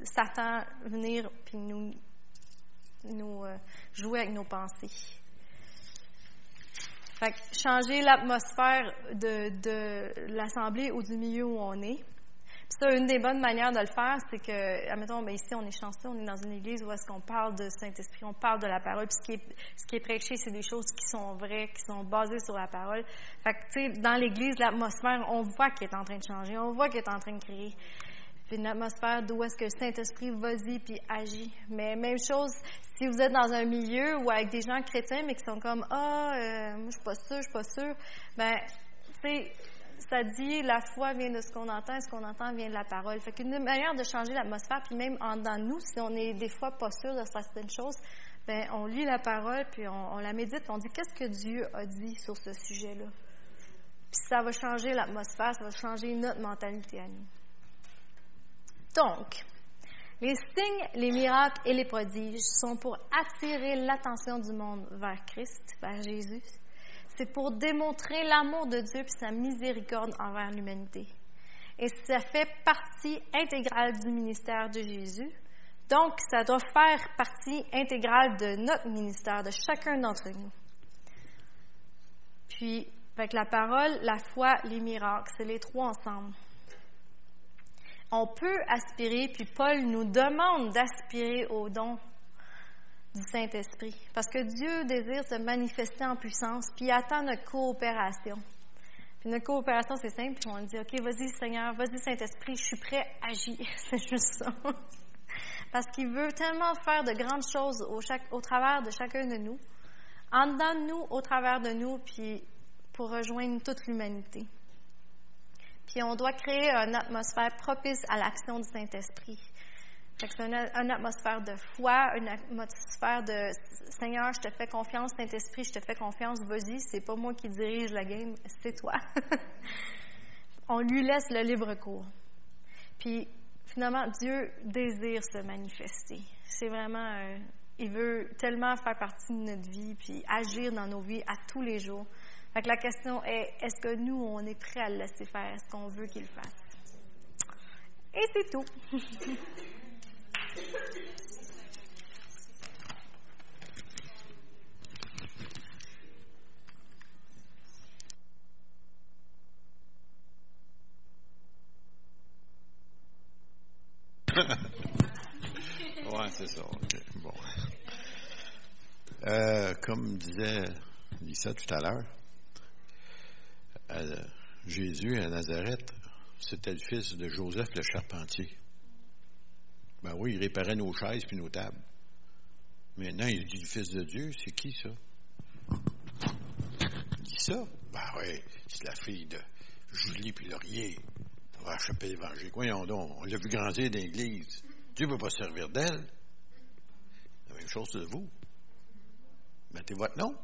Satan venir puis nous, nous euh, jouer avec nos pensées. Fait changer l'atmosphère de, de l'assemblée ou du milieu où on est. Ça, une des bonnes manières de le faire, c'est que, admettons, ben ici, on est chanceux, on est dans une église où est-ce qu'on parle de Saint-Esprit, on parle de la parole, puis ce qui est, ce qui est prêché, c'est des choses qui sont vraies, qui sont basées sur la parole. Fait que, tu sais, dans l'église, l'atmosphère, on voit qu'elle est en train de changer, on voit qu'elle est en train de créer. Puis une atmosphère d'où est-ce que le Saint-Esprit va-y puis agit. Mais même chose, si vous êtes dans un milieu ou avec des gens chrétiens, mais qui sont comme, ah, euh, moi, je suis pas sûr, je suis pas sûr, ben, tu sais, ça dit la foi vient de ce qu'on entend et ce qu'on entend vient de la parole. Fait qu'une manière de changer l'atmosphère, puis même en dans nous, si on est des fois pas sûr de certaines choses, ben on lit la parole puis on, la médite, on dit qu'est-ce que Dieu a dit sur ce sujet-là? Puis ça va changer l'atmosphère, ça va changer notre mentalité à nous. Donc, Les signes, les miracles et les prodiges sont pour attirer l'attention du monde vers Christ, vers Jésus. C'est pour démontrer l'amour de Dieu et sa miséricorde envers l'humanité. Et ça fait partie intégrale du ministère de Jésus. Donc, ça doit faire partie intégrale de notre ministère, de chacun d'entre nous. Puis, avec la parole, la foi, les miracles, c'est les trois ensemble on peut aspirer, puis Paul nous demande d'aspirer au don du Saint-Esprit, parce que Dieu désire se manifester en puissance, puis attend notre coopération. Puis notre coopération, c'est simple, on dit, OK, vas-y Seigneur, vas-y Saint-Esprit, je suis prêt à agir. c'est juste ça. parce qu'il veut tellement faire de grandes choses au, au travers de chacun de nous, en dedans de nous, au travers de nous, puis pour rejoindre toute l'humanité. Puis on doit créer une atmosphère propice à l'action du Saint-Esprit. C'est une, atmosphère de foi, une atmosphère de Seigneur, je te fais confiance, Saint-Esprit, je te fais confiance, vas-y, c'est pas moi qui dirige la game, c'est toi. on lui laisse le libre cours. Puis finalement, Dieu désire se manifester. C'est vraiment, euh, il veut tellement faire partie de notre vie, puis agir dans nos vies à tous les jours la question est, est-ce que nous, on est prêt à le laisser faire? Est-ce qu'on veut qu'il fasse? Et c'est tout. Bon. Euh, comme disait Lisa tout à l'heure, Jésus à Nazareth, c'était le fils de Joseph le charpentier. Ben oui, il réparait nos chaises puis nos tables. Maintenant, il dit le fils de Dieu, c'est qui ça? Qui ça? Ben oui, c'est la fille de Julie puis Laurier. On va acheter l'évangile. Voyons donc, on l'a vu grandir dans l'église. Dieu ne peut pas servir d'elle. La même chose de vous. Mettez votre nom.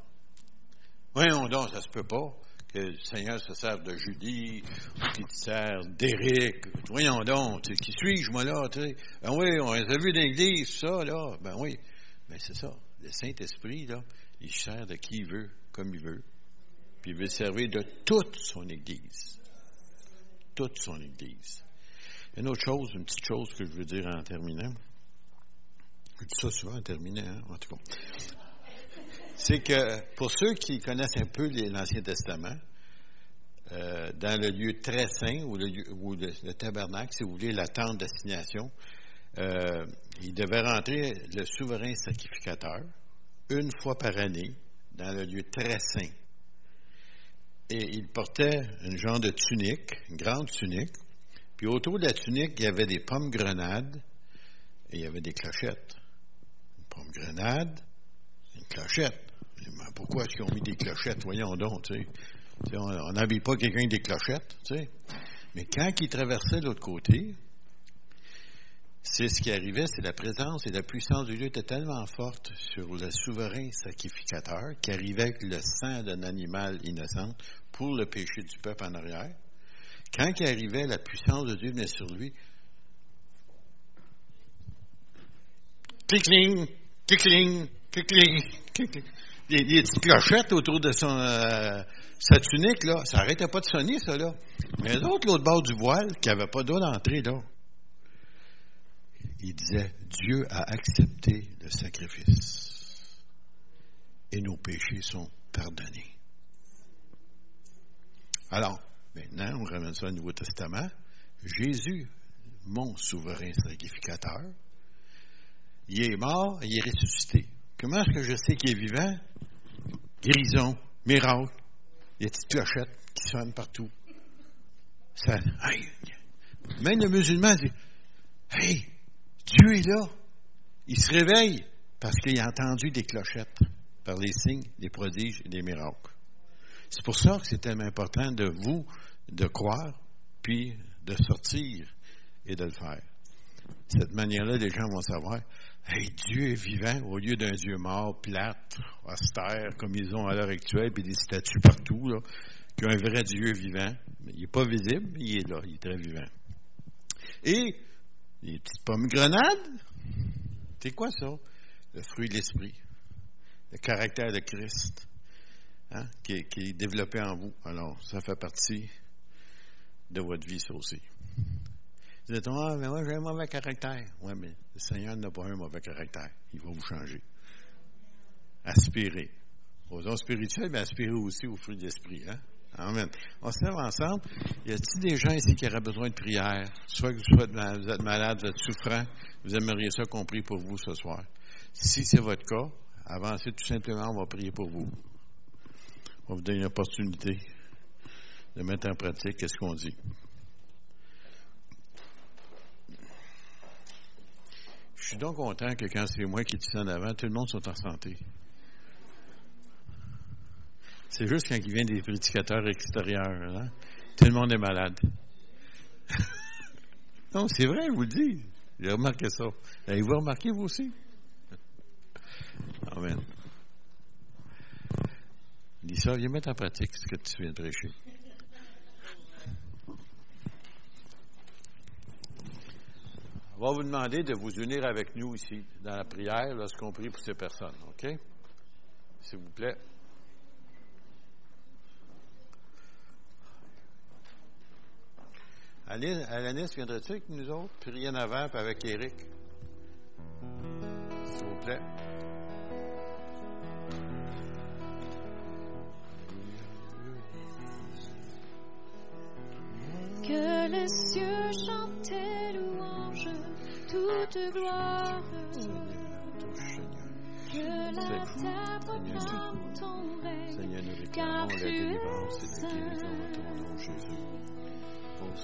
Voyons donc, ça se peut pas que le Seigneur se serve de Julie, ou qu'il se sert d'Éric. Voyons donc, qui suis-je, moi, là? Ben oui, on a vu dans l'église, ça, là. Ben oui. Ben c'est ça. Le Saint-Esprit, là, il sert de qui il veut, comme il veut. Puis il veut servir de toute son Église. Toute son Église. Une autre chose, une petite chose que je veux dire en terminant. Je dis ça souvent en terminant, hein, en tout cas c'est que pour ceux qui connaissent un peu l'Ancien Testament, euh, dans le lieu très saint, ou le, tabernacle, si vous voulez, la tente d'assignation, euh, il devait rentrer le souverain sacrificateur une fois par année dans le lieu très saint. Et il portait une genre de tunique, une grande tunique, puis autour de la tunique, il y avait des pommes grenades et il y avait des clochettes. Une pomme grenade, une clochette pourquoi est-ce qu'ils ont mis des clochettes? Voyons donc, tu sais. on n'habille pas quelqu'un des clochettes, tu sais. Mais quand il traversait l'autre côté, c'est ce qui arrivait, c'est la présence et la puissance de Dieu était tellement forte sur le souverain sacrificateur qui arrivait avec le sang d'un animal innocent pour le péché du peuple en arrière. Quand il arrivait, la puissance de Dieu venait sur lui. Clic-cling, clic-cling, clic-cling des, petites clochettes autour de son, euh, sa tunique, là. Ça n'arrêtait pas de sonner, ça, là. Mais l'autre, l'autre bord du voile, qui n'avait pas d'eau d'entrée, là, il disait Dieu a accepté le sacrifice et nos péchés sont pardonnés. Alors, maintenant, on ramène ça au Nouveau Testament. Jésus, mon souverain sacrificateur, il est mort, il est ressuscité. Comment est-ce que je sais qu'il est vivant? Guérison, miracle. Il y a des petites clochettes qui sonnent partout. Ça, même le musulman dit Hey, Dieu est là. Il se réveille parce qu'il a entendu des clochettes par les signes, les prodiges et les miracles. C'est pour ça que c'est tellement important de vous de croire, puis de sortir et de le faire. De cette manière-là, les gens vont savoir Hey, Dieu est vivant au lieu d'un Dieu mort, plate, austère, comme ils ont à l'heure actuelle, puis des statues partout, là, qu'un vrai Dieu vivant. Il n'est pas visible, mais il est là, il est très vivant. Et des petites pommes grenades. C'est quoi ça? Le fruit de l'esprit. Le caractère de Christ. Hein, qui, est, qui, est, développé en vous. Alors, ça fait partie de votre vie, ça aussi. Vous dites, ah, mais moi, j'ai un mauvais caractère. Oui, mais le Seigneur n'a pas un mauvais caractère. Il va vous changer. Aspirez. Aux dons spirituels, mais aspirez aussi au fruit de l'esprit. Hein? Amen. On se lève ensemble. Y a-t-il des gens ici qui auraient besoin de prière? Soit que vous, vous êtes malade, vous êtes souffrant, vous aimeriez ça qu'on prie pour vous ce soir. Si c'est votre cas, avancez tout simplement, on va prier pour vous. On va vous donner une opportunité de mettre en pratique ce qu'on dit. Suis donc content que quand c'est moi qui dis en avant, tout le monde soit en santé. C'est juste quand il vient des prédicateurs extérieurs. Hein? Tout le monde est malade. non, c'est vrai, je vous le dis. J'ai remarqué ça. Avez-vous remarqué, vous aussi? Amen. Dis ça, viens mettre en pratique ce que tu viens de prêcher. On va vous demander de vous unir avec nous ici dans la prière lorsqu'on prie pour ces personnes, OK? S'il vous plaît. Alanis, viendrais-tu avec nous autres? Prier en avant, puis avec Eric. S'il vous plaît. Que les cieux chantent tes louanges, toute gloire. Que la terre proclame ton règne. Nous réclamons la délivrance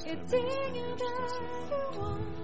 et digne de louange.